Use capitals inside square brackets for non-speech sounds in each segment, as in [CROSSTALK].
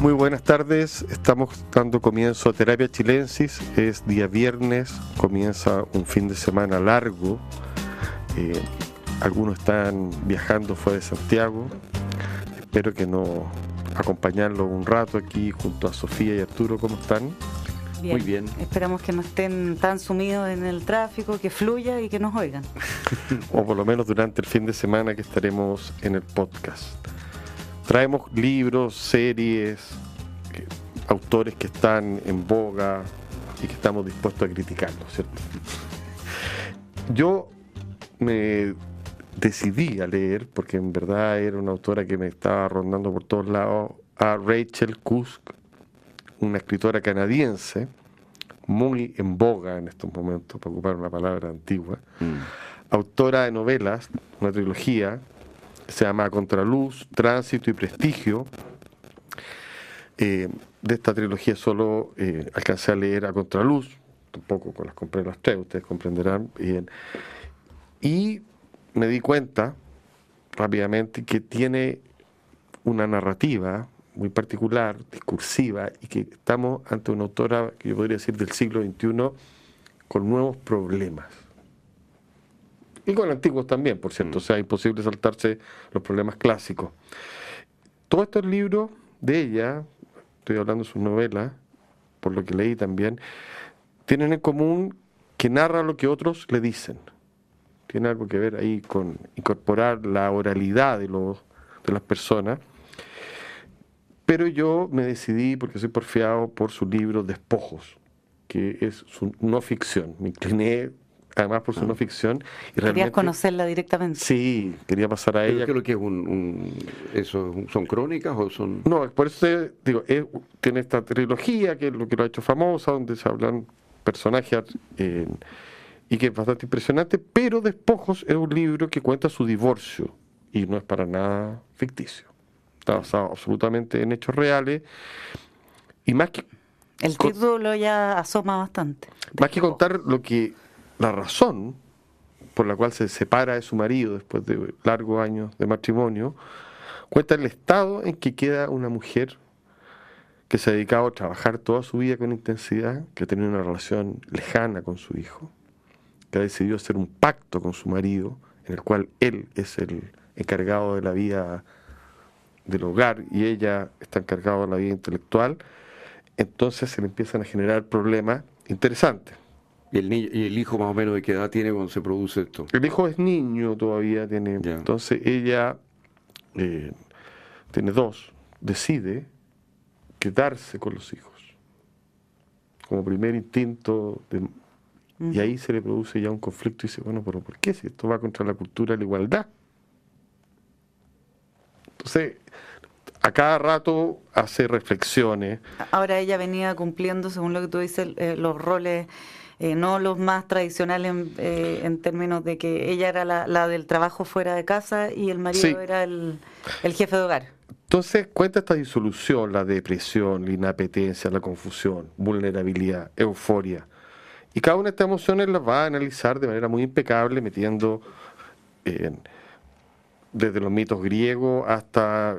Muy buenas tardes, estamos dando comienzo a Terapia Chilensis, es día viernes, comienza un fin de semana largo, eh, algunos están viajando fuera de Santiago, espero que no acompañarlo un rato aquí junto a Sofía y Arturo, ¿cómo están? Muy bien. Esperamos que no estén tan sumidos en el tráfico, que fluya y que nos oigan. [LAUGHS] o por lo menos durante el fin de semana que estaremos en el podcast. Traemos libros, series, autores que están en boga y que estamos dispuestos a criticarlos, ¿cierto? Yo me decidí a leer, porque en verdad era una autora que me estaba rondando por todos lados, a Rachel Kusk, una escritora canadiense, muy en boga en estos momentos, para ocupar una palabra antigua, mm. autora de novelas, una trilogía, se llama Contraluz, Tránsito y Prestigio. Eh, de esta trilogía solo eh, alcancé a leer a Contraluz, tampoco con las compré las tres, ustedes comprenderán bien. Y me di cuenta rápidamente que tiene una narrativa muy particular, discursiva, y que estamos ante una autora que yo podría decir del siglo XXI con nuevos problemas y con antiguos también, por cierto, mm. o sea, imposible saltarse los problemas clásicos. Todos estos libros de ella, estoy hablando de sus novelas, por lo que leí también, tienen en común que narra lo que otros le dicen. Tiene algo que ver ahí con incorporar la oralidad de, los, de las personas. Pero yo me decidí, porque soy porfiado, por su libro Despojos, que es su no ficción. Me incliné además por su no ah. ficción. Y ¿Querías conocerla directamente? Sí, quería pasar a ella. ¿Qué es que es un, eso, ¿Son crónicas o son...? No, por eso digo, tiene esta trilogía que es lo que lo ha hecho famosa, donde se hablan personajes y que es bastante impresionante, pero Despojos es un libro que cuenta su divorcio y no es para nada ficticio. Está basado absolutamente en hechos reales y más que... El título ya asoma bastante. Más que contar lo que la razón por la cual se separa de su marido después de largos años de matrimonio, cuenta el estado en que queda una mujer que se ha dedicado a trabajar toda su vida con intensidad, que ha tenido una relación lejana con su hijo, que ha decidido hacer un pacto con su marido, en el cual él es el encargado de la vida del hogar y ella está encargada de la vida intelectual, entonces se le empiezan a generar problemas interesantes. ¿Y el, ¿Y el hijo más o menos de qué edad tiene cuando se produce esto? El hijo es niño todavía, tiene. Entonces ella eh, tiene dos, decide quedarse con los hijos. Como primer instinto. Y ahí se le produce ya un conflicto y dice, bueno, pero ¿por qué? Si esto va contra la cultura de la igualdad. Entonces, a cada rato hace reflexiones. Ahora ella venía cumpliendo, según lo que tú dices, eh, los roles eh, no los más tradicionales eh, en, términos de que ella era la, del trabajo fuera de casa y el marido era el, jefe de hogar. Entonces cuenta esta disolución, la depresión, la inapetencia, la confusión, vulnerabilidad, euforia. Y cada una de estas emociones las va a analizar de manera muy impecable, metiendo desde los mitos griegos hasta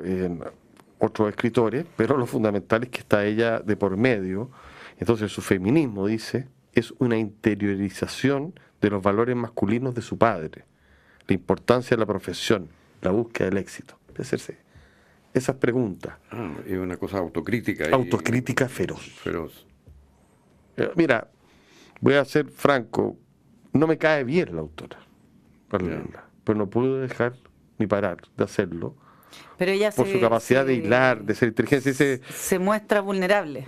otros escritores, pero lo fundamental es que está ella de por medio. Entonces su feminismo dice, es una interiorización de los valores masculinos de su padre, la importancia de la profesión, la búsqueda del éxito. Hacerse esas preguntas. Ah, es una cosa autocrítica. Autocrítica feroz. Feroz. Eh, mira, voy a ser franco, no me cae bien la autora, pero no puedo dejar ni parar de hacerlo. Pero ella por su capacidad de hilar, de ser inteligente. Se, se muestra vulnerable.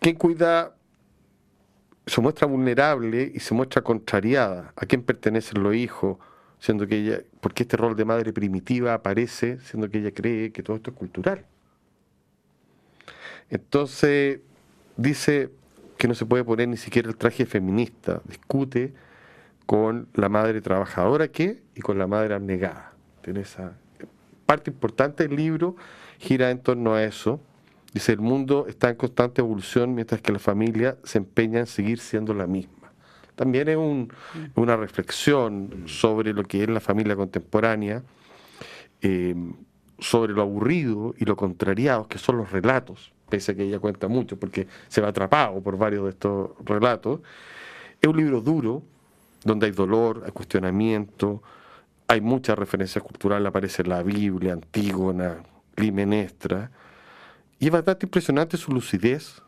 ¿Quién cuida se muestra vulnerable y se muestra contrariada. ¿A quién pertenecen los hijos? Siendo que ella, porque este rol de madre primitiva aparece, siendo que ella cree que todo esto es cultural. Entonces, dice que no se puede poner ni siquiera el traje feminista, discute con la madre trabajadora que y con la madre abnegada. Tiene esa parte importante del libro gira en torno a eso Dice, el mundo está en constante evolución mientras que la familia se empeña en seguir siendo la misma. También es una reflexión sobre lo que es la familia contemporánea, eh, sobre lo aburrido y lo contrariados que son los relatos, pese a que ella cuenta mucho porque se va atrapado por varios de estos relatos. Es un libro duro, donde hay dolor, hay cuestionamiento, hay mucha referencia cultural, aparece la Biblia, Antígona, Climenestra, y es bastante impresionante su lucidez,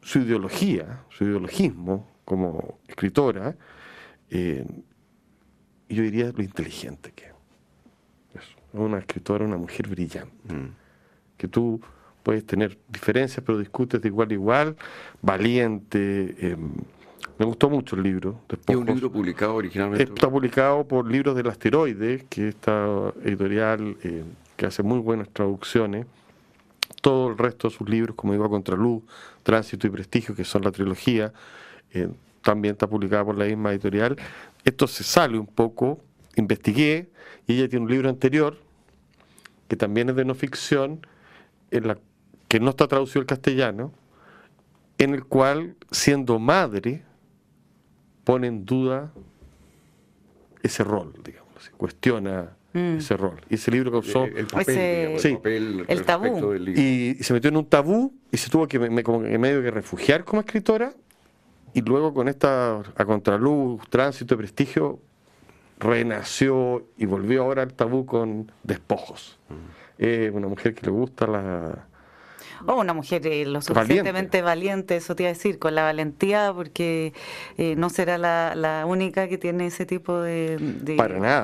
su ideología, su ideologismo como escritora, eh, y yo diría lo inteligente que es. Una escritora, una mujer brillante, mm. que tú puedes tener diferencias, pero discutes de igual a igual, valiente. Em, me gustó mucho el libro. ¿Es un libro publicado originalmente? Está publicado por Libros del Asteroide, que es esta editorial eh, que hace muy buenas traducciones. Todo el resto de sus libros, como digo, Contraluz, Tránsito y Prestigio, que son la trilogía, eh, también está publicada por la misma editorial. Esto se sale un poco, investigué, y ella tiene un libro anterior, que también es de no ficción, que no está traducido al castellano, en el cual, siendo madre, pone en duda ese rol, digamos, cuestiona mm. ese rol. Y ese libro causó el, papel, el, tabú. Y, se metió en un tabú y se tuvo que me, como medio que refugiar como escritora y luego con esta a contraluz, tránsito de prestigio renació y volvió ahora al tabú con despojos. Mm. una mujer que le gusta la o una mujer eh, lo suficientemente valiente. eso te iba a decir, con la valentía, porque eh, no será la, única que tiene ese tipo de,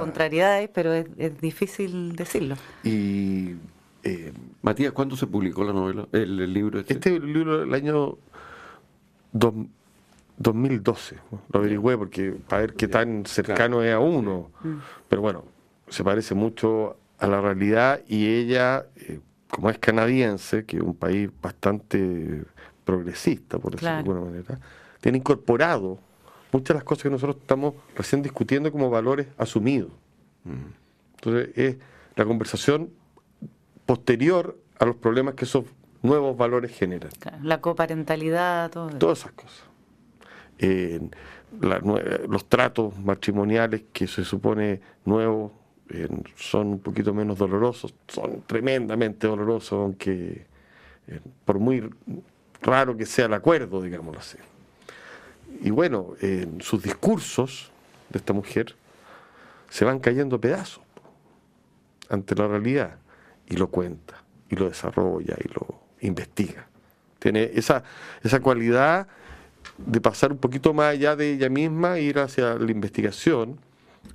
contrariedades, pero es, difícil decirlo. Y eh, Matías, ¿cuándo se publicó la novela, el, libro? Este? este libro el año 2012, lo averigüé porque para ver qué tan cercano es a uno, mm. pero bueno, se parece mucho a la realidad y ella como es canadiense, que es un país bastante progresista, por decirlo de alguna manera, tiene incorporado muchas de las cosas que nosotros estamos recién discutiendo como valores asumidos. Mm. Entonces, es la conversación posterior a los problemas que esos nuevos valores generan. la coparentalidad, todo. Todas esas cosas. los tratos matrimoniales que se supone nuevos son un poquito menos dolorosos, son tremendamente dolorosos, aunque eh, por muy raro que sea el acuerdo, digámoslo así. Y bueno, en sus discursos de esta mujer se van cayendo pedazos ante la realidad y lo cuenta y lo desarrolla y lo investiga. Tiene esa, esa cualidad de pasar un poquito más allá de ella misma ir hacia la investigación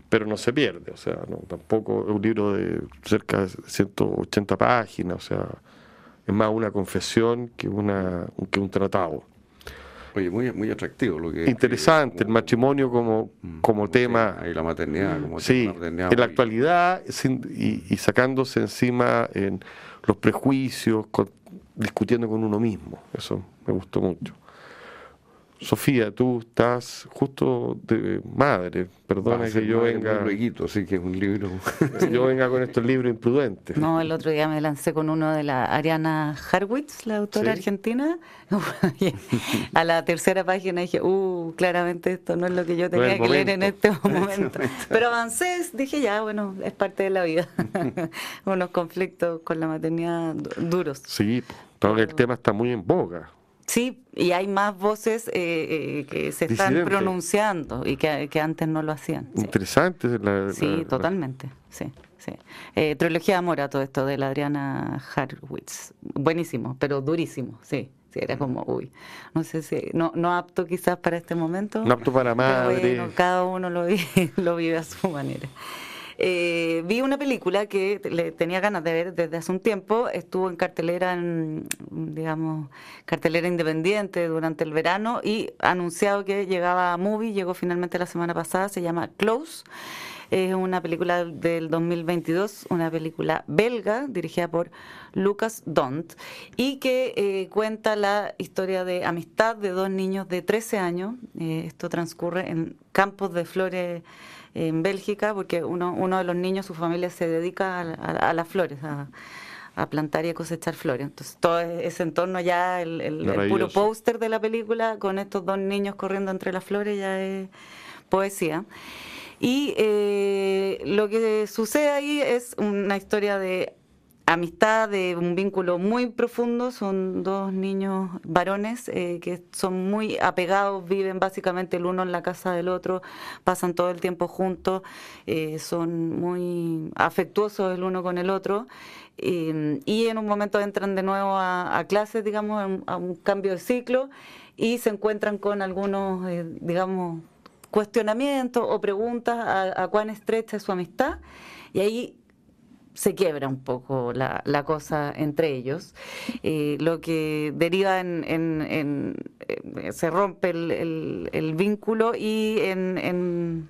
pero no se pierde, o sea, no, tampoco es un libro de cerca de 180 páginas, o sea, es más una confesión que, una, que un tratado. Oye, muy, muy atractivo lo que... Interesante, el matrimonio como, mm, como tema... y la maternidad como sí, en la actualidad y, sacándose encima en los prejuicios, discutiendo con uno mismo, eso me gustó mucho. Sofía, tú estás justo de madre, perdona que yo venga. sí que es un libro. [LAUGHS] yo venga con estos libros imprudentes. No, el otro día me lancé con uno de la Ariana Harwitz, la autora argentina. [LAUGHS] a la tercera página dije, uh, claramente esto no es lo que yo tenía que leer en este [LAUGHS] momento. Pero avancé, dije ya, bueno, es parte de la vida. Unos conflictos con la maternidad duros. Sí, todo el tema está muy en boga. Sí, y hay más voces eh, eh, que se están pronunciando y que, antes no lo hacían. Interesante. sí, totalmente. Sí, sí. Eh, trilogía de amor a todo esto de la Adriana Harwitz. Buenísimo, pero durísimo, sí. Sí, era como, uy, no sé si, no, no apto quizás para este momento. No apto para madre. cada uno lo [LAUGHS] lo vive a su manera. Eh, vi una película que le tenía ganas de ver desde hace un tiempo, estuvo en cartelera, digamos, cartelera independiente durante el verano y anunciado que llegaba a Movie, llegó finalmente la semana pasada, se llama Close. Es una película del 2022, una película belga dirigida por Lucas Dont y que eh, cuenta la historia de amistad de dos niños de 13 años. Eh, esto transcurre en campos de flores en Bélgica, porque uno, uno de los niños, su familia se dedica a, las flores, a, plantar y a cosechar flores. Entonces, todo ese entorno ya, el, puro póster de la película, con estos dos niños corriendo entre las flores, ya es poesía. Y eh, lo que sucede ahí es una historia de amistad, de un vínculo muy profundo. Son dos niños varones eh, que son muy apegados, viven básicamente el uno en la casa del otro, pasan todo el tiempo juntos, eh, son muy afectuosos el uno con el otro. y en un momento entran de nuevo a, clases, digamos, a un, cambio de ciclo y se encuentran con algunos, eh, digamos, cuestionamientos o preguntas a, a cuán estrecha es su amistad. Y ahí se quiebra un poco la, cosa entre ellos, eh, lo que deriva en, en, eh, se rompe el, vínculo y en, en,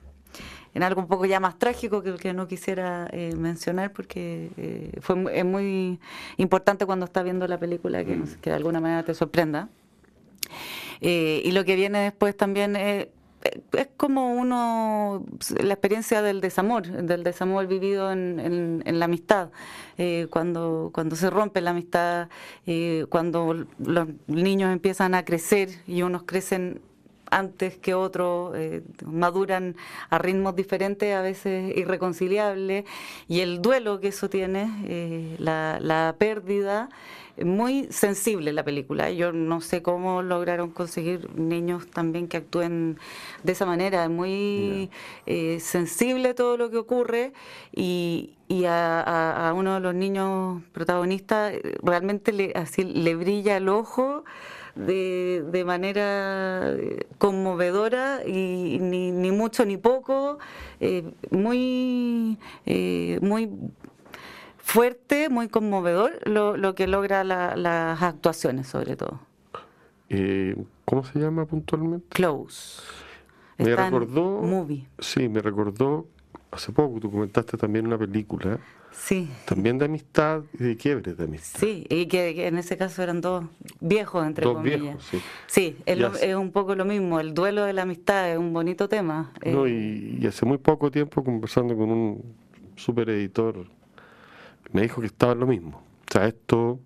algo un poco ya más trágico que, que no quisiera eh, mencionar porque fue es muy importante cuando está viendo la película que, que de alguna manera te sorprenda. y lo que viene después también es es como uno, la experiencia del desamor, del desamor vivido en, en, la amistad, eh, cuando, cuando se rompe la amistad, eh, cuando los niños empiezan a crecer y unos crecen antes que otros, eh, maduran a ritmos diferentes, a veces irreconciliables, y el duelo que eso tiene, la, la pérdida, muy sensible la película. Yo no sé cómo lograron conseguir niños también que actúen de esa manera. Es muy eh, sensible todo lo que ocurre y, y a, uno de los niños protagonistas eh, realmente le, así, le brilla el ojo. De, de, manera eh, conmovedora y ni, ni mucho ni poco, muy, muy fuerte, muy conmovedor lo, lo que logra las actuaciones sobre todo. Eh, ¿Cómo se llama puntualmente? Close. Me recordó, movie. Sí, me recordó, hace poco tú comentaste también una película. Sí. También de amistad y de quiebre de amistad. Sí, y que, en ese caso eran dos viejos, entre dos comillas. Viejos, sí, sí es, es, un poco lo mismo. El duelo de la amistad es un bonito tema. No, y, y hace muy poco tiempo conversando con un super editor me dijo que estaba lo mismo. O sea, esto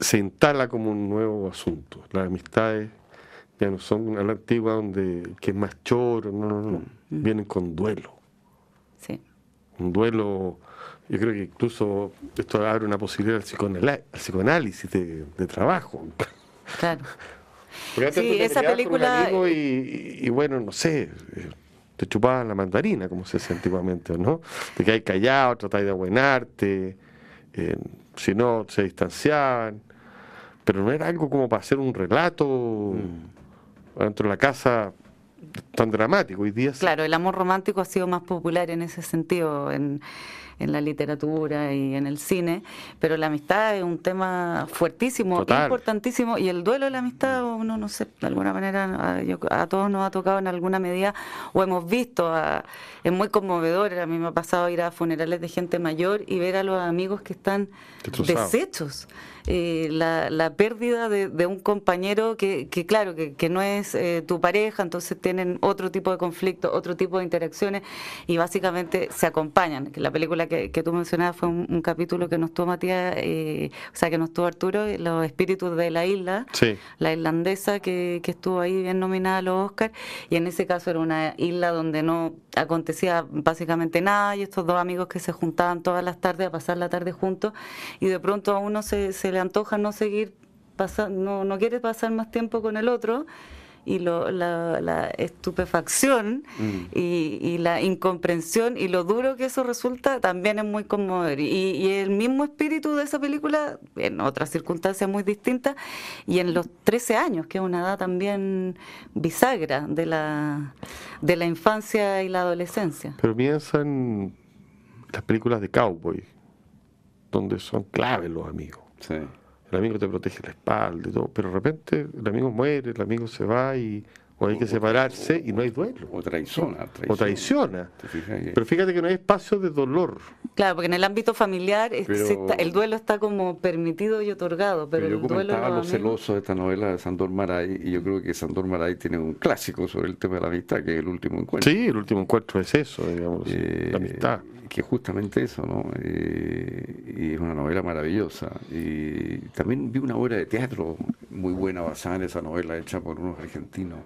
se instala como un nuevo asunto. Las amistades ya no son a la antigua donde que es más choro, no, no, no. Mm. Vienen con duelo. Sí. Un duelo, yo creo que incluso esto abre una posibilidad al, psicoanálisis de, trabajo. Claro. [LAUGHS] sí, esa película. Y, y, bueno, no sé, eh, te chupaban la mandarina, como se decía antiguamente, ¿no? De que hay callado, tratáis de abuenarte, eh, si no, se distanciaban, pero no era algo como para hacer un relato mm. dentro de la casa tan dramático hoy día. Claro, el amor romántico ha sido más popular en ese sentido, en en la literatura y en el cine, pero la amistad es un tema fuertísimo, importantísimo, y el duelo de la amistad, uno no sé, de alguna manera a, todos nos ha tocado en alguna medida, o hemos visto, es muy conmovedor, a mí me ha pasado ir a funerales de gente mayor y ver a los amigos que están deshechos. Eh, la, la, pérdida de, un compañero que, que claro, que, que, no es eh, tu pareja, entonces tienen otro tipo de conflicto, otro tipo de interacciones y básicamente se acompañan. La película que, que tú mencionabas fue un, capítulo que nos tuvo Matías, eh, o sea, que nos tuvo Arturo, Los espíritus de la isla, la irlandesa que, que estuvo ahí bien nominada a los Oscars, y en ese caso era una isla donde no acontecía básicamente nada y estos dos amigos que se juntaban todas las tardes a pasar la tarde juntos y de pronto a uno se, se le antoja no seguir pasando, no, no quiere pasar más tiempo con el otro y lo, la, la, estupefacción mm. y, y, la incomprensión y lo duro que eso resulta también es muy conmovedor. Y, y, el mismo espíritu de esa película, en otras circunstancias muy distintas, y en los 13 años, que es una edad también bisagra de la, de la infancia y la adolescencia. Pero piensa en las películas de cowboy, donde son claves los amigos. El amigo te protege la espalda y todo, pero de repente el amigo muere, el amigo se va y o hay que separarse y no hay duelo. O traiciona. O traiciona. Pero fíjate que no hay espacio de dolor. Claro, porque en el ámbito familiar el duelo está como permitido y otorgado. Pero, yo comentaba lo celoso de esta novela de Sandor Maray y yo creo que Sandor Maray tiene un clásico sobre el tema de la amistad, que es el último encuentro. Sí, el último encuentro es eso, digamos, eh, la amistad que justamente eso, ¿no? Eh, y es una novela maravillosa. Y también vi una obra de teatro muy buena basada en esa novela hecha por unos argentinos.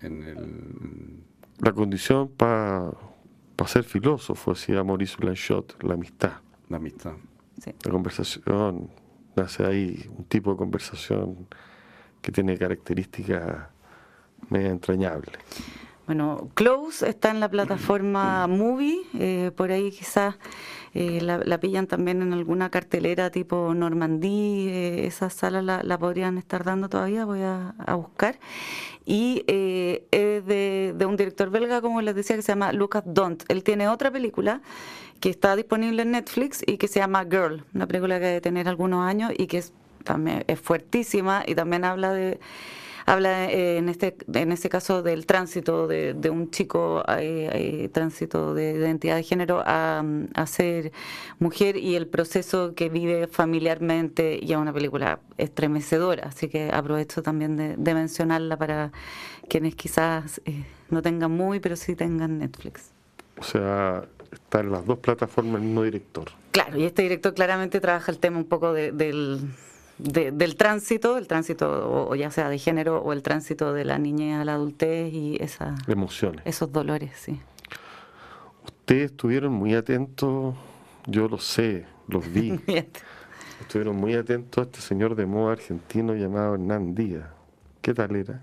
En el... La condición para ser filósofo, decía Maurice Blanchot, la amistad. La amistad. La conversación, nace ahí un tipo de conversación que tiene características medio entrañables. Bueno, Close está en la plataforma Movie, eh, por ahí quizás eh, la, pillan también en alguna cartelera tipo Normandí, eh, esa sala la, podrían estar dando todavía, voy a, buscar. Y es de, de, un director belga, como les decía, que se llama Lucas Dont. Él tiene otra película que está disponible en Netflix y que se llama Girl, una película que debe tener algunos años y que es, también es fuertísima y también habla de habla eh, en este en este caso del tránsito de, un chico eh, eh, tránsito de identidad de género a, ser mujer y el proceso que vive familiarmente y es una película estremecedora. Así que aprovecho también de, mencionarla para quienes quizás no tengan muy pero sí tengan Netflix. O sea está en las dos plataformas el mismo director. Claro y este director claramente trabaja el tema un poco del del tránsito, el tránsito o, ya sea de género o el tránsito de la niñez a la adultez y esa, emociones. esos dolores, sí. Ustedes estuvieron muy atentos, yo lo sé, los vi. [LAUGHS] estuvieron muy atentos a este señor de moda argentino llamado Hernán Díaz. ¿Qué tal era?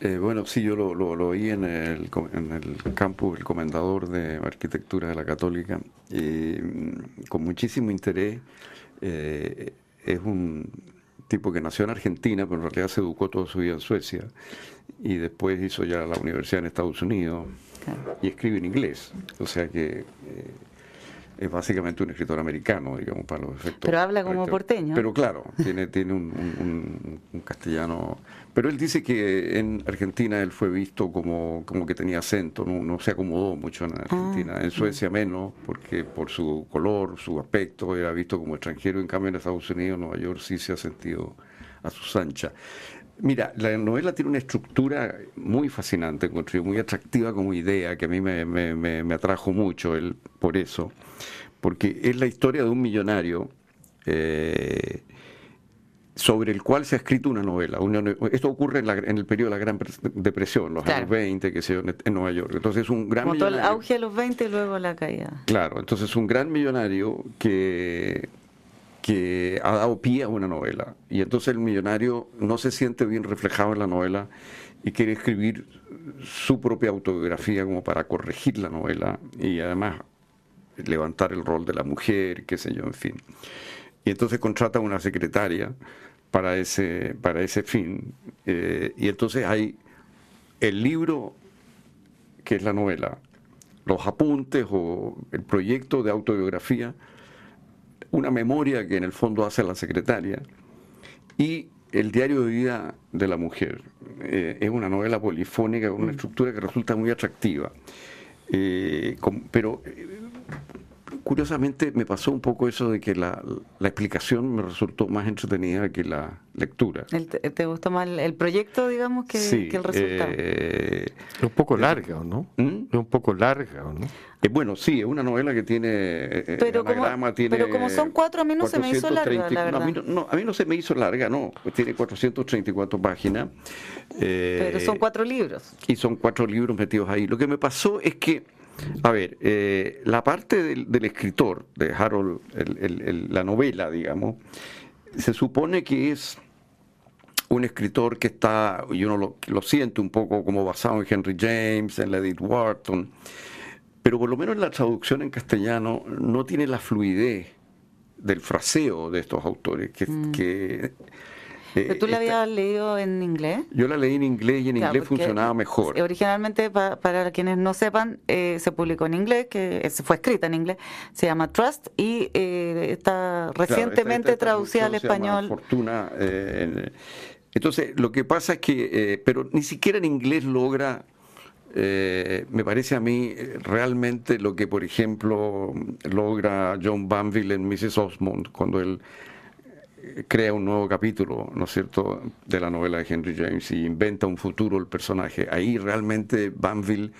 Eh, bueno, sí, yo lo, lo, oí en el, en el campus, el comendador de arquitectura de la Católica, y mm, con muchísimo interés. Eh, es un tipo que nació en Argentina, pero en realidad se educó toda su vida en Suecia y después hizo ya la universidad en Estados Unidos y escribe en inglés. O sea que eh, es básicamente un escritor americano, digamos, para los efectos. Pero habla como porteño. Pero claro, tiene, tiene un, castellano. Pero él dice que en Argentina él fue visto como, como que tenía acento, no, se acomodó mucho en Argentina. Ah, en Suecia menos, porque por su color, su aspecto, era visto como extranjero. En cambio, en Estados Unidos, Nueva York, sí se ha sentido a sus anchas. Mira, la novela tiene una estructura muy fascinante, muy atractiva como idea, que a mí me, me atrajo mucho él, por eso porque es la historia de un millonario eh, sobre el cual se ha escrito una novela. esto ocurre en, el periodo de la Gran Depresión, los años 20, que se en Nueva York. Entonces un gran Como el auge de los 20 y luego la caída. Claro, entonces un gran millonario que que ha dado pie a una novela. Y entonces el millonario no se siente bien reflejado en la novela y quiere escribir su propia autobiografía como para corregir la novela y además levantar el rol de la mujer, qué sé yo, en fin. Y entonces contrata una secretaria para ese, para ese fin. Eh, y entonces hay el libro, que es la novela, los apuntes o el proyecto de autobiografía, una memoria que en el fondo hace la secretaria, y el diario de vida de la mujer. Eh, es una novela polifónica con una mm. estructura que resulta muy atractiva. Eh, pero curiosamente me pasó un poco eso de que la, explicación me resultó más entretenida que la lectura. ¿Te, gustó más el, proyecto, digamos, que, el resultado? Eh, es un poco larga, ¿o no? ¿Mm? Es un poco larga, ¿o no? Eh, bueno, sí, es una novela que tiene eh, pero como, tiene pero como son cuatro, a mí no se me hizo larga, la verdad. a, mí no, a, mí no, se me hizo larga, no. Tiene 434 páginas. pero son cuatro libros. Y son cuatro libros metidos ahí. Lo que me pasó es que a ver, eh, la parte del, escritor, de Harold, la novela, digamos, se supone que es un escritor que está, y uno lo, lo, siente un poco como basado en Henry James, en Edith Wharton, pero por lo menos la traducción en castellano no tiene la fluidez del fraseo de estos autores, que, mm. que ¿Pero tú la habías leído en inglés? Yo la leí en inglés y en inglés funcionaba mejor. Originalmente, para quienes no sepan, eh, se publicó en inglés, que fue escrita en inglés, se llama Trust y eh, está recientemente traducida al español. Fortuna. Eh, entonces, lo que pasa es que, pero ni siquiera en inglés logra me parece a mí realmente lo que, por ejemplo, logra John Banville en Mrs. Osmond, cuando él crea un nuevo capítulo, ¿no es cierto?, de la novela de Henry James y inventa un futuro el personaje. Ahí realmente Banville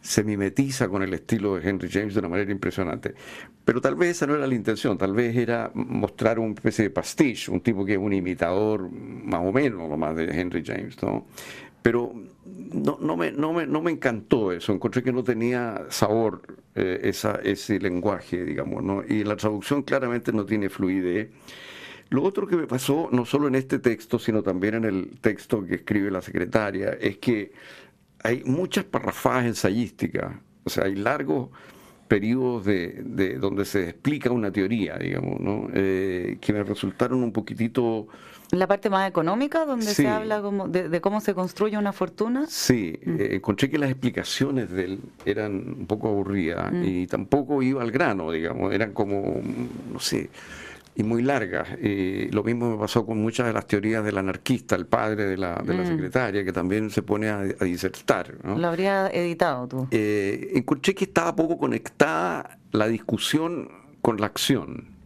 se mimetiza con el estilo de Henry James de una manera impresionante. Pero tal vez esa no era la intención, tal vez era mostrar una especie de pastiche, un tipo que es un imitador más o menos más de Henry James, ¿no? pero no, no, me, no, me, no me encantó eso, encontré que no tenía sabor eh, esa, ese lenguaje, digamos, ¿no? y la traducción claramente no tiene fluidez. Lo otro que me pasó, no solo en este texto, sino también en el texto que escribe la secretaria, es que hay muchas parrafadas ensayísticas, o sea, hay largos periodos de, de donde se explica una teoría, digamos, ¿no? Eh, que me resultaron un poquitito... La parte más económica, donde se habla como de, cómo se construye una fortuna. Sí, mm. eh, encontré que las explicaciones de él eran un poco aburridas mm. y tampoco iba al grano, digamos, eran como, no sé, y muy largas. lo mismo me pasó con muchas de las teorías del anarquista, el padre de la, de la mm. secretaria, que también se pone a, disertar. ¿no? Lo habría editado tú. Eh, encontré que estaba poco conectada la discusión con la acción.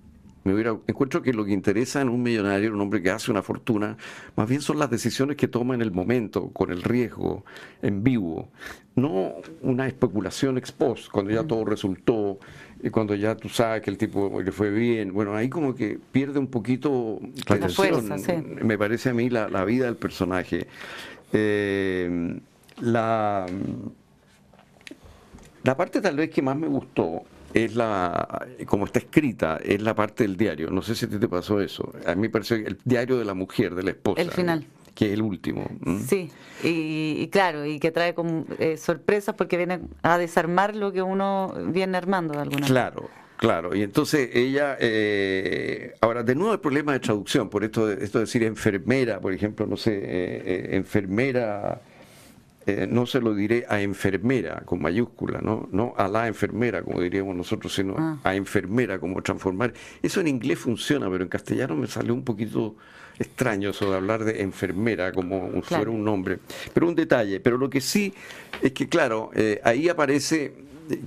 Me hubiera, encuentro que lo que interesa en un millonario, un hombre que hace una fortuna, más bien son las decisiones que toma en el momento, con el riesgo, en vivo. No una especulación ex post, cuando ya mm. todo resultó, y cuando ya tú sabes que el tipo le fue bien, bueno, ahí como que pierde un poquito la fuerza, me parece a mí la, la vida del personaje. Eh, la, la parte tal vez que más me gustó es la, como está escrita, es la parte del diario. No sé si a ti te pasó eso. A mí me parece el diario de la mujer, de la esposa. El final que es el último. Sí, y, claro, y que trae como, eh, sorpresas porque viene a desarmar lo que uno viene armando de alguna Claro. Claro, y entonces ella, eh, ahora de nuevo el problema de traducción, por esto, esto de decir enfermera, por ejemplo, no sé, eh, enfermera, no se lo diré a enfermera con mayúscula, ¿no? no a la enfermera, como diríamos nosotros, sino ah. a enfermera, como transformar. Eso en inglés funciona, pero en castellano me salió un poquito extraño eso de hablar de enfermera como fuera un nombre. Pero un detalle, pero lo que sí es que, claro, eh, ahí aparece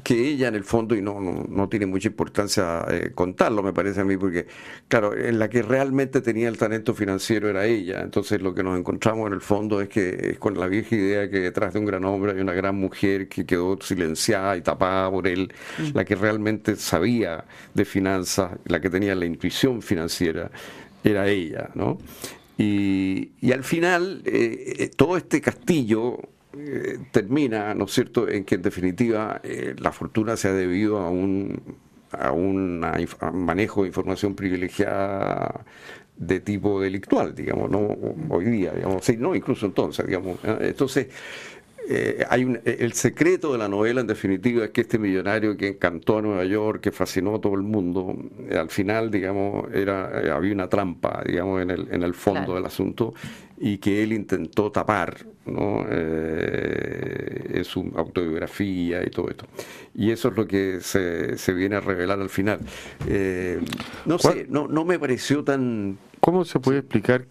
que ella en el fondo, y no, no, tiene mucha importancia eh, contarlo, me parece a mí, porque, claro, en la que realmente tenía el talento financiero era ella. Entonces lo que nos encontramos en el fondo es que es con la vieja idea que detrás de un gran hombre hay una gran mujer que quedó silenciada y tapada por él, mm. la que realmente sabía de finanzas, la que tenía la intuición financiera era ella, ¿no? Y, al final, eh, eh, todo este castillo eh, termina, ¿no es cierto?, en que en definitiva la fortuna se ha debido a un, a un manejo de información privilegiada de tipo delictual, digamos, no hoy día, digamos, sí, no, incluso entonces, digamos. Entonces, eh, hay un, el secreto de la novela, en definitiva, es que este millonario que encantó a Nueva York, que fascinó a todo el mundo, eh, al final, digamos, era, eh, había una trampa, digamos, en el, en el fondo del asunto y que él intentó tapar ¿no? en su autobiografía y todo esto. Y eso es lo que se, se viene a revelar al final. no sé, no, no me pareció tan... ¿Cómo se puede explicar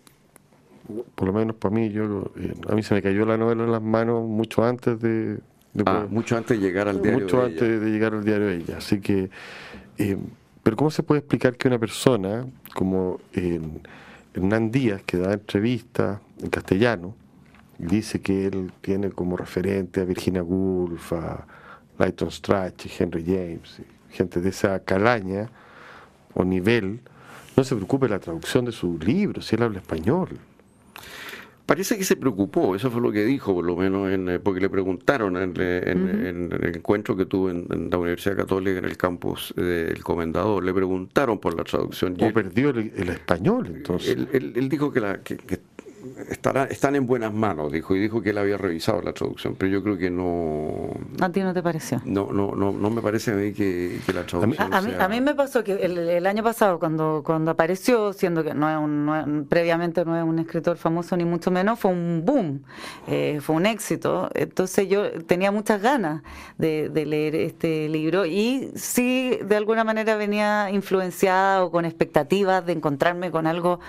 por lo menos para mí, yo eh, a mí se me cayó la novela en las manos mucho antes de, ah, mucho antes de llegar al diario mucho antes de llegar al diario de ella. Así que eh, pero cómo se puede explicar que una persona como eh, Hernán Díaz que da entrevistas en castellano dice que él tiene como referente a Virginia Woolf a Lighton Strach Henry James gente de esa calaña o nivel no se preocupe la traducción de sus libros si él habla español Parece que se preocupó, eso fue lo que dijo, por lo menos, en, eh, porque le preguntaron en, el encuentro que tuvo en, la Universidad Católica, en el campus del Comendador, le preguntaron por la traducción. ¿O perdió el, español entonces? Él, dijo que, la, que estará, están en buenas manos, dijo, y dijo que él había revisado la traducción, pero yo creo que no... ¿A ti no te pareció? No, no, no, no me parece a mí que, la traducción a, mí, a mí me pasó que el, año pasado, cuando, cuando apareció, siendo que no es un, previamente no es un escritor famoso ni mucho menos, fue un boom, eh, fue un éxito, entonces yo tenía muchas ganas de, de leer este libro y sí, de alguna manera venía influenciada o con expectativas de encontrarme con algo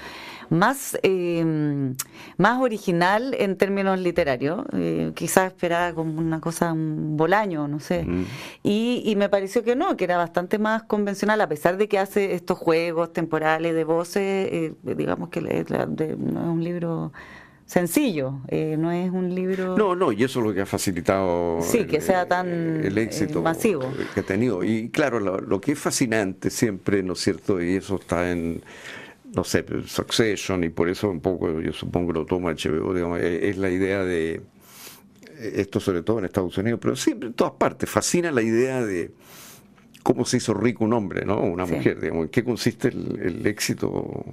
más, em, más original en términos literarios. Eh, quizás esperaba como una cosa, un bolaño, no sé. Y, me pareció que no, que era bastante más convencional, a pesar de que hace estos juegos temporales de voces, eh, digamos que no es un libro sencillo, eh, no es un libro... No, no, y eso es lo que ha facilitado sí, que sea tan el éxito masivo que ha tenido. Y claro, lo, lo, que es fascinante siempre, ¿no es cierto? Y eso está en, no sé, Succession, y por eso un poco yo supongo que lo toma HBO, digamos, es la idea de, esto sobre todo en Estados Unidos, pero siempre en todas partes, fascina la idea de cómo se hizo rico un hombre, ¿no? Una mujer, digamos, en qué consiste el, éxito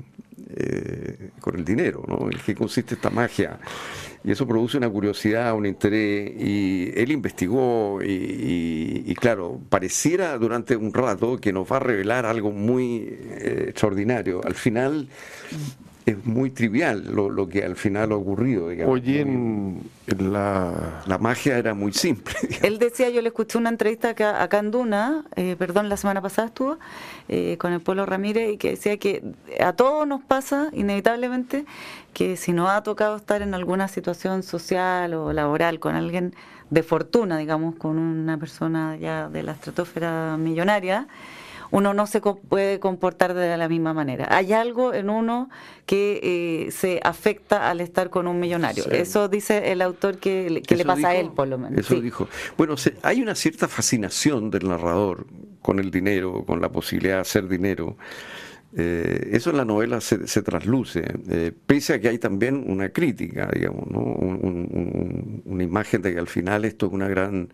eh, con el dinero, ¿no? En qué consiste esta magia. Y eso produce una curiosidad, un interés, y él investigó, y, claro, pareciera durante un rato que nos va a revelar algo muy eh, extraordinario. Al final es muy trivial lo, lo, que al final ha ocurrido. Digamos. Oye, en, la... la... magia era muy simple. [LAUGHS] Él decía, yo le escuché una entrevista acá, acá en Duna, eh, perdón, la semana pasada estuvo, eh, con el Polo Ramírez, y que decía que a todos nos pasa, inevitablemente, que si nos ha tocado estar en alguna situación social o laboral con alguien de fortuna, digamos, con una persona ya de la estratosfera millonaria, uno no se puede comportar de la misma manera. Hay algo en uno que eh, se afecta al estar con un millonario. Eso dice el autor que, le pasa a él, por lo menos. Eso dijo. Bueno, hay una cierta fascinación del narrador con el dinero, con la posibilidad de hacer dinero. Eh, eso en la novela se, trasluce, eh, pese a que hay también una crítica, digamos, ¿no? una imagen de que al final esto es una gran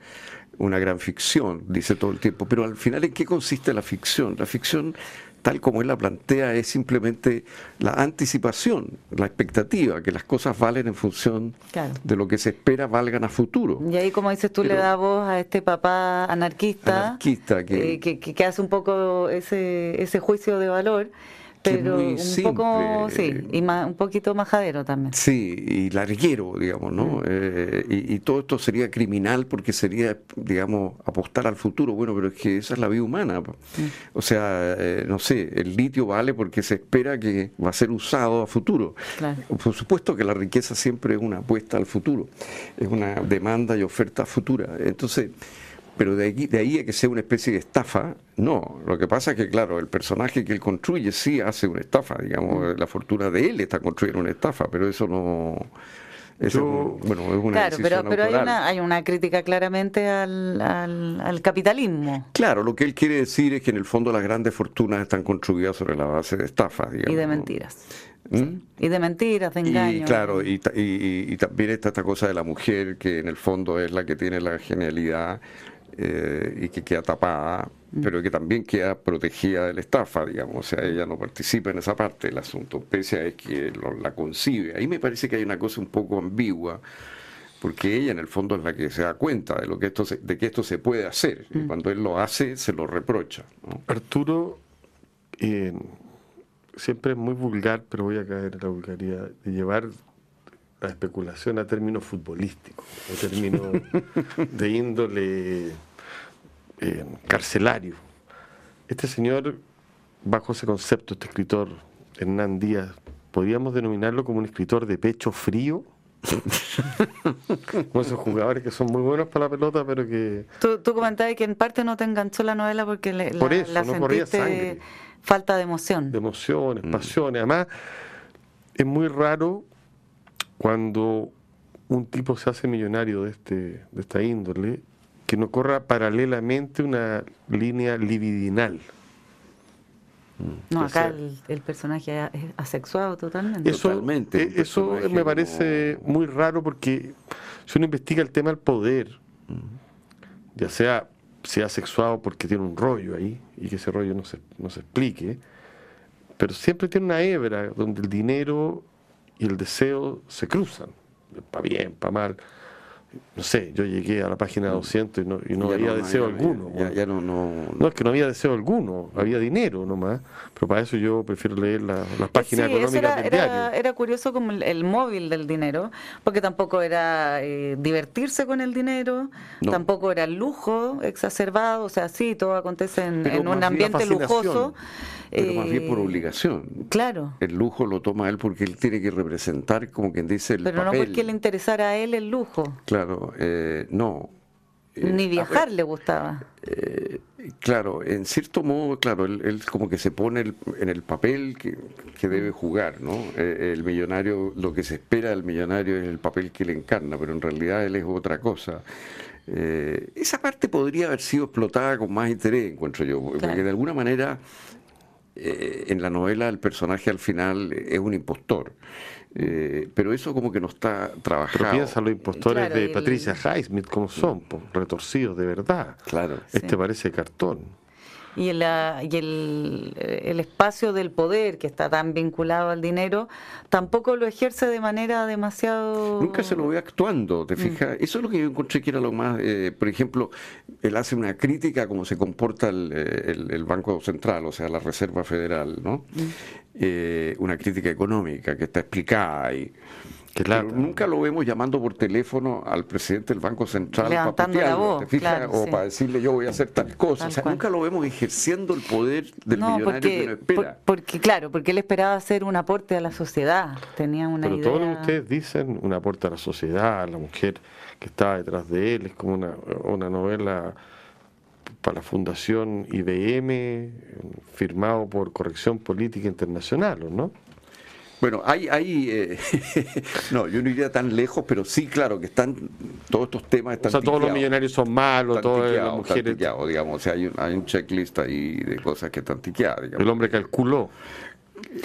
una gran ficción, dice todo el tiempo, pero al final ¿en qué consiste la ficción? La ficción, tal como él la plantea, es simplemente la anticipación, la expectativa, que las cosas valen en función de lo que se espera valgan a futuro. Y ahí, como dices tú, le da voz a este papá anarquista, anarquista que, que, que, hace un poco ese, ese juicio de valor pero un poco, sí, y un poquito majadero también. Sí, y larguero, digamos, ¿no? Mm. Eh, y, todo esto sería criminal porque sería, digamos, apostar al futuro. Bueno, pero es que esa es la vida humana. Mm. O sea, eh, no sé, el litio vale porque se espera que va a ser usado a futuro. Por supuesto que la riqueza siempre es una apuesta al futuro, es una demanda y oferta futura. Entonces, pero de, de ahí a que sea una especie de estafa, no. Lo que pasa es que, claro, el personaje que él construye sí hace una estafa, digamos, mm. la fortuna de él está construyendo una estafa, pero eso no... Eso, bueno, es una claro, pero, pero hay, una, hay una crítica claramente al, al, capitalismo. Claro, lo que él quiere decir es que en el fondo las grandes fortunas están construidas sobre la base de estafas, digamos. Y de mentiras. ¿Mm? Y de mentiras, de engaños. Y claro, y, y, y, también está esta cosa de la mujer, que en el fondo es la que tiene la genialidad eh, y que queda tapada, mm. pero que también queda protegida de la estafa, digamos. O sea, ella no participa en esa parte del asunto, pese a que la concibe. Ahí me parece que hay una cosa un poco ambigua, porque ella en el fondo es la que se da cuenta de, lo que esto de que esto se puede hacer. Y mm. cuando él lo hace, se lo reprocha. Arturo, eh, siempre es muy vulgar, pero voy a caer en la vulgaridad, de llevar la especulación a términos futbolísticos, a términos [LAUGHS] de índole eh, carcelario. Este señor, bajo ese concepto, este escritor, Hernán Díaz, ¿podríamos denominarlo como un escritor de pecho frío? [LAUGHS] como esos jugadores que son muy buenos para la pelota, pero que... Tú, tú comentabas que en parte no te enganchó la novela porque le, Por eso, la, no sangre. falta de emoción. De emociones, mm. pasiones. Además, es muy raro cuando un tipo se hace millonario de, este, de esta índole, que no corra paralelamente una línea libidinal. No, acá el, personaje es asexuado totalmente. Eso, totalmente, eh, eso me parece muy raro porque si uno investiga el tema del poder, ya sea sea asexuado porque tiene un rollo ahí y que ese rollo no se, no se explique, pero siempre tiene una hebra donde el dinero y el deseo se cruzan, para bien, para mal no sé, yo llegué a la página 200 y no, y no había deseo alguno. Ya, no, no, no, es que no había deseo alguno, había dinero nomás, pero para eso yo prefiero leer las páginas económicas del diario. Era, curioso como el, móvil del dinero, porque tampoco era eh, divertirse con el dinero, tampoco era el lujo exacerbado, o sea, sí, todo acontece en, un ambiente lujoso. Pero más bien por eh, obligación. Claro. El lujo lo toma él porque él tiene que representar, como quien dice, el Pero no porque le interesara a él el lujo. Claro, eh, no. Eh, Ni viajar le gustaba. claro, en cierto modo, claro, él, como que se pone en el papel que, debe jugar, ¿no? el millonario, lo que se espera del millonario es el papel que le encarna, pero en realidad él es otra cosa. esa parte podría haber sido explotada con más interés, encuentro yo, porque de alguna manera eh, en la novela el personaje al final es un impostor. Eh, pero eso como que no está trabajado. Pero piensa los impostores de Patricia Highsmith como son, retorcidos de verdad. Claro. Este parece cartón y, y el, el, espacio del poder que está tan vinculado al dinero tampoco lo ejerce de manera demasiado... Nunca se lo ve actuando, ¿te mm. fijas? Eso es lo que yo encontré que era lo más... Eh, por ejemplo, él hace una crítica a cómo se comporta el, el, Banco Central, o sea, la Reserva Federal, ¿no? Mm. Eh, una crítica económica que está explicada ahí nunca lo vemos llamando por teléfono al presidente del Banco Central para o para decirle yo voy a hacer tal cosa. o sea, nunca lo vemos ejerciendo el poder del millonario porque, que uno espera. porque, claro, porque él esperaba hacer un aporte a la sociedad. Tenía una Pero todo lo que ustedes dicen, un aporte a la sociedad, a la mujer que estaba detrás de él, es como una, una novela para la Fundación IBM, firmado por Corrección Política Internacional, ¿no? Bueno, hay, hay eh, [LAUGHS] no, yo no iría tan lejos, pero sí, claro, que están todos estos temas están O sea, todos los millonarios son malos, todas las mujeres... digamos, o sea, hay un, hay un checklist ahí de cosas que están tiqueadas, digamos. El hombre calculó.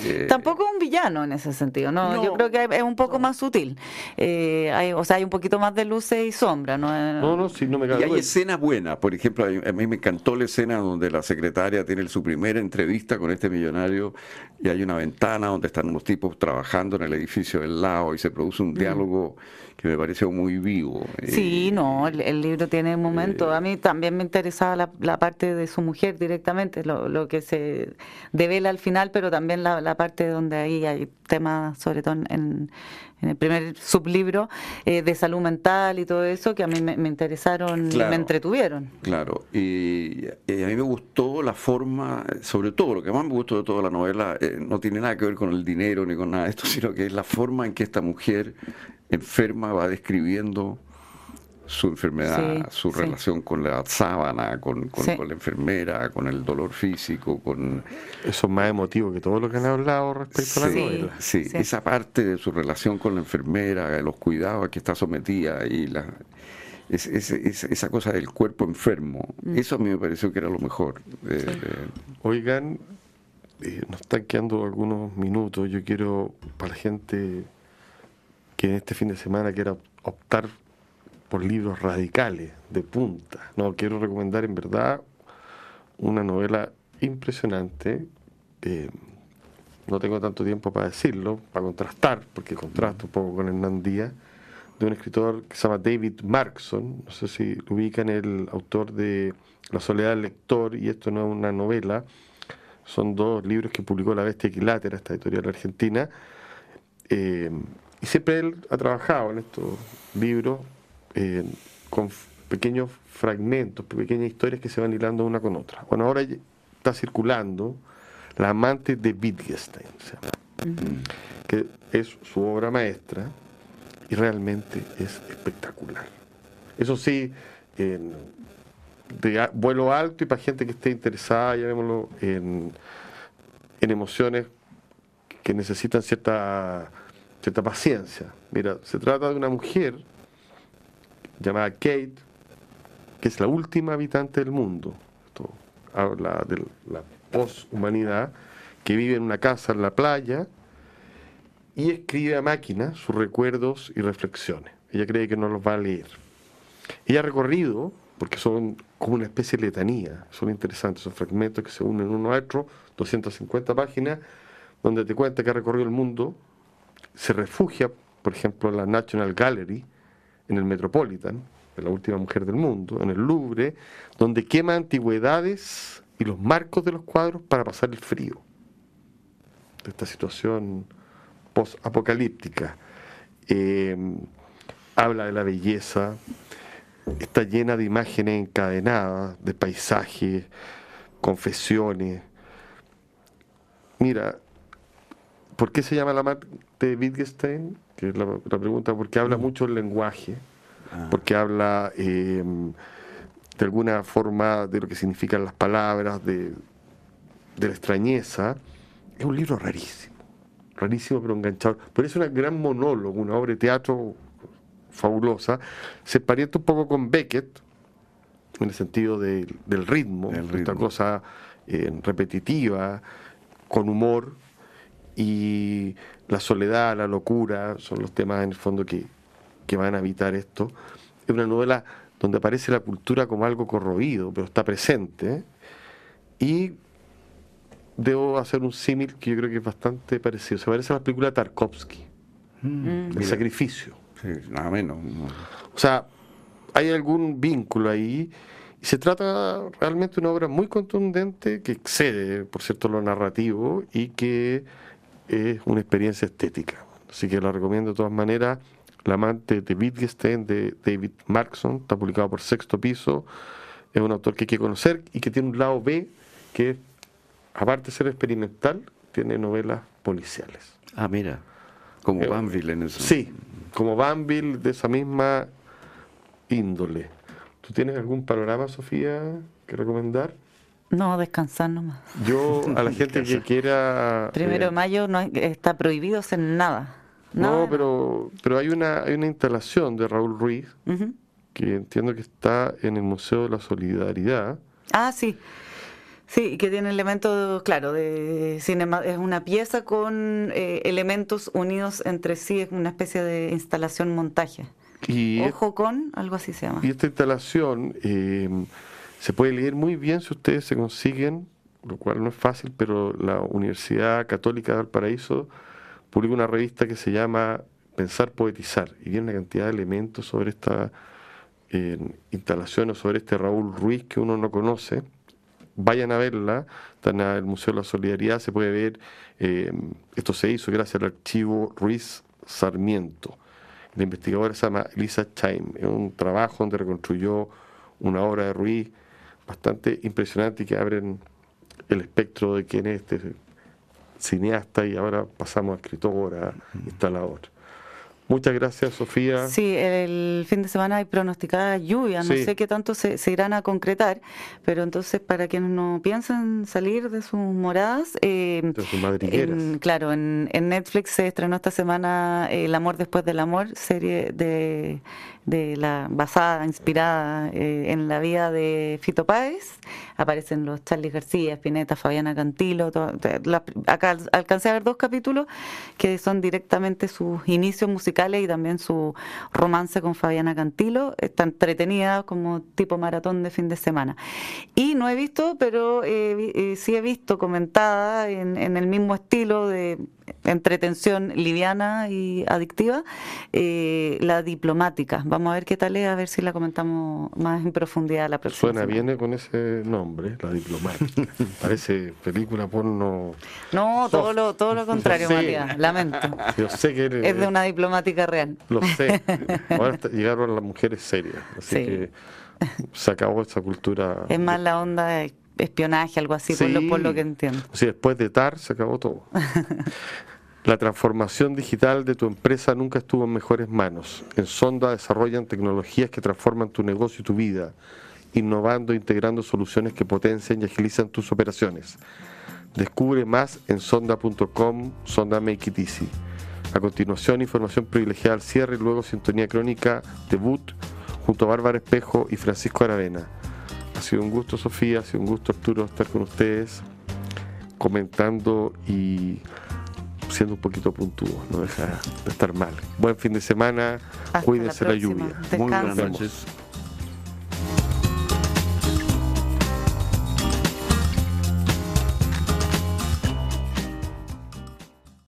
Eh, Tampoco un villano en ese sentido, ¿no? Yo creo que es un poco más sutil. Eh, hay, o sea, hay un poquito más de luces y sombras, ¿no? No, no, sí, no me Y hay escenas buenas. Por ejemplo, a mí me encantó la escena donde la secretaria tiene su primera entrevista con este millonario y hay una ventana donde están unos tipos trabajando en el edificio del lado y se produce un diálogo que me pareció muy vivo. Sí, eh, no, el, libro tiene un momento. a mí también me interesaba la, la parte de su mujer directamente, lo, lo, que se devela al final, pero también la, la parte donde ahí hay temas, sobre todo en, en el primer sublibro, eh, de salud mental y todo eso, que a mí me, interesaron y me entretuvieron. Claro, y, a mí me gustó la forma, sobre todo, lo que más me gustó de toda la novela, eh, no tiene nada que ver con el dinero ni con nada de esto, [LAUGHS] sino que es la forma en que esta mujer enferma va describiendo su enfermedad, su relación con la sábana, con, la enfermera, con el dolor físico, con... Eso es más emotivo que todo lo que han hablado respecto a la novela. Sí, esa parte de su relación con la enfermera, los cuidados a que está sometida y la... esa cosa del cuerpo enfermo, mm. eso a mí me pareció que era lo mejor. Oigan, eh, nos están quedando algunos minutos, yo quiero, para la gente que en este fin de semana quiera optar por libros radicales, de punta. No, quiero recomendar en verdad una novela impresionante. Eh, no tengo tanto tiempo para decirlo, para contrastar, porque contrasta un poco con Hernán Díaz, de un escritor que se llama David Markson, no sé si lo ubican, el autor de La soledad del lector, y esto no es una novela, son dos libros que publicó La Bestia Equilátera, esta editorial argentina, eh, y siempre él ha trabajado en estos libros eh, con pequeños fragmentos, pequeñas historias que se van hilando una con otra. Bueno, ahora está circulando La amante de Wittgenstein, que es su obra maestra y realmente es espectacular. Eso sí, de vuelo alto y para gente que esté interesada, llamémoslo, en, en emociones que necesitan cierta, cierta paciencia. Mira, se trata de una mujer llamada Kate, que es la última habitante del mundo. Esto habla de la poshumanidad, que vive en una casa en la playa y escribe a máquina sus recuerdos y reflexiones. Ella cree que no los va a leer. Ella ha recorrido, porque son como una especie de letanía, son interesantes, son fragmentos que se unen uno a otro, 250 páginas, donde te cuenta que ha recorrido el mundo, se refugia, por ejemplo, en la National Gallery, en el Metropolitan, la última mujer del mundo, en el Louvre, donde quema antigüedades y los marcos de los cuadros para pasar el frío de esta situación post-apocalíptica. Eh, habla de la belleza, está llena de imágenes encadenadas, de paisajes, confesiones. Mira, ¿por qué se llama la madre de Wittgenstein? Que es la, pregunta, porque habla mm. mucho el lenguaje, ah. porque habla em, de alguna forma de lo que significan las palabras, de, de la extrañeza. Es un libro rarísimo, rarísimo pero enganchado. Pero es un gran monólogo, una obra de teatro fabulosa. Se parienta un poco con Beckett, en el sentido del ritmo, esta cosa eh, repetitiva, con humor y la soledad, la locura, son los temas en el fondo que, que van a evitar esto. Es una novela donde aparece la cultura como algo corroído, pero está presente. Y debo hacer un símil que yo creo que es bastante parecido. Se parece a la película Tarkovsky, mm. El sacrificio. Sí, nada menos. O sea, hay algún vínculo ahí. Y se trata realmente de una obra muy contundente que excede, por cierto, lo narrativo y que es una experiencia estética. Así que la recomiendo de todas maneras. La amante de Wittgenstein de David Markson, está publicado por Sexto Piso. Es un autor que hay que conocer y que tiene un lado B que, aparte de ser experimental, tiene novelas policiales. Ah, mira, como eh, Banville en eso. Sí, como Banville de esa misma índole. ¿Tú tienes algún panorama, Sofía, que recomendar? No, descansar nomás. Yo, a la [LAUGHS] gente que quiera... Primero de eh, mayo no está prohibido hacer nada. No, pero, pero hay una, hay una instalación de Raúl Ruiz que entiendo que está en el Museo de la Solidaridad. Ah, sí. Sí, que tiene elementos, claro, de cinema, es una pieza con eh, elementos unidos entre sí, es una especie de instalación montaje. Ojo con, algo así se llama. Y esta instalación eh, se puede leer muy bien si ustedes se consiguen, lo cual no es fácil, pero la Universidad Católica de Valparaíso publica una revista que se llama Pensar, Poetizar, y viene una cantidad de elementos sobre esta eh, instalación o sobre este Raúl Ruiz que uno no conoce. Vayan a verla, están en el Museo de la Solidaridad, se puede ver, eh, esto se hizo gracias al archivo Ruiz Sarmiento. La investigadora se llama Lisa Chaim, es un trabajo donde reconstruyó una obra de Ruiz bastante impresionante que abren el espectro de quién es este cineasta y ahora pasamos a escritora, instalador. Muchas gracias, Sofía. Sí, el fin de semana hay pronosticada lluvia, no sé qué tanto se, irán a concretar, pero entonces para quienes no piensan salir de sus moradas, eh, de sus claro, en, en, Netflix se estrenó esta semana El amor después del amor, serie de de la basada, inspirada eh, en la vida de Fito Páez. Aparecen los Charlie García, Spinetta, Fabiana Cantilo. acá alcancé a ver dos capítulos que son directamente sus inicios musicales y también su romance con Fabiana Cantilo. Está entretenida como tipo maratón de fin de semana. Y no he visto, pero eh, eh, sí he visto comentada en, en el mismo estilo de entretención liviana y adictiva, eh, la diplomática. Vamos a ver qué tal es, a ver si la comentamos más en profundidad la próxima. Suena bien con ese nombre, la diplomática. [LAUGHS] Parece película porno. No, todo lo, todo lo contrario, María, lamento. [LAUGHS] Yo sé que es de una diplomática real. Lo sé. [LAUGHS] Ahora llegaron las mujeres serias, así que se acabó esa cultura. Es más la onda de espionaje, algo así, por, lo, por, lo, que entiendo. Sí, después de TAR se acabó todo. [LAUGHS] La transformación digital de tu empresa nunca estuvo en mejores manos. En Sonda desarrollan tecnologías que transforman tu negocio y tu vida, innovando e integrando soluciones que potencian y agilizan tus operaciones. Descubre más en sonda.com, Sonda Make It Easy. A continuación, información privilegiada al cierre y luego sintonía crónica debut junto a Bárbara Espejo y Francisco Aravena. Ha sido un gusto, Sofía, ha sido un gusto, Arturo, estar con ustedes comentando y siendo un poquito puntudo, no deja de estar mal. Buen fin de semana, cuídense la, la lluvia. Muy buenas noches.